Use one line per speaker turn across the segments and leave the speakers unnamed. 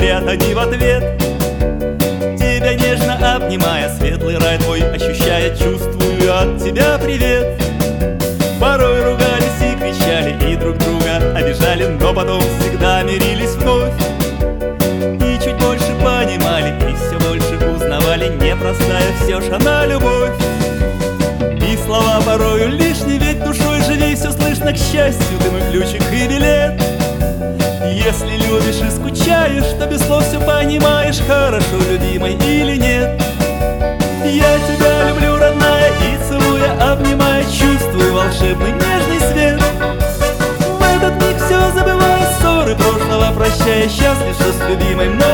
горят они в ответ. Тебя нежно обнимая, светлый рай твой ощущая, чувствую от тебя привет. Порой ругались и кричали, и друг друга обижали, но потом всегда мирились вновь. И чуть больше понимали, и все больше узнавали, непростая все ж она любовь. И слова порою лишние, ведь душой живей все слышно к счастью, ты мой ключик и билет скучаешь, то без слов все понимаешь, хорошо, любимый или нет. Я тебя люблю, родная, и целуя, обнимая, чувствую волшебный нежный свет. В этот миг все забывая ссоры прошлого, прощая, счастлив, что с любимой много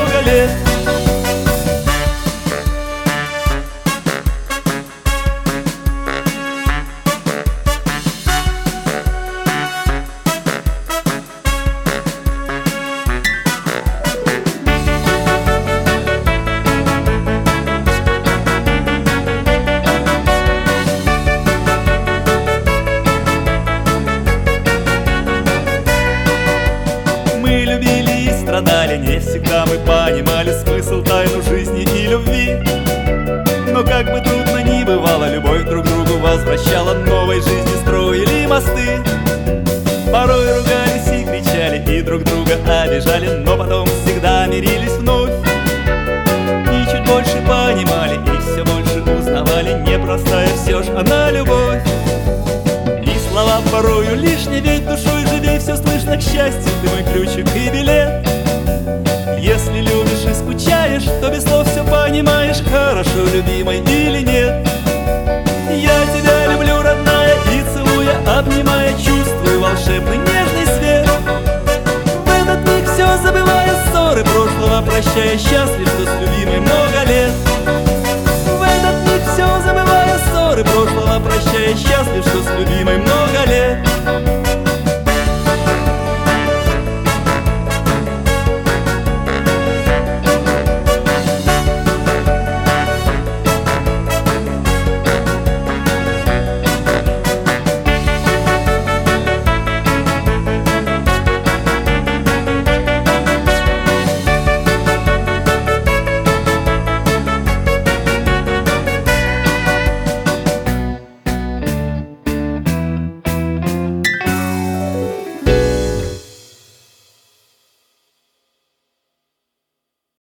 страдали, не всегда мы понимали смысл, тайну жизни и любви. Но как бы трудно ни бывало, любовь друг другу возвращала, новой жизни строили мосты. Порой ругались и кричали, и друг друга обижали, но потом всегда мирились вновь. И чуть больше понимали, и все больше узнавали, непростая все ж она любовь. И слова порою лишние, ведь душой живей все слышно к счастью, ты мой ключик и билет. Любимой или нет. Я тебя люблю, родная, и целуя, обнимая, чувствую волшебный нежный свет. В этот миг все забывая ссоры прошлого, прощая, счастлив, что с любимой много лет. В этот миг все забывая ссоры прошлого, прощая, счастлив, что с любимой много лет.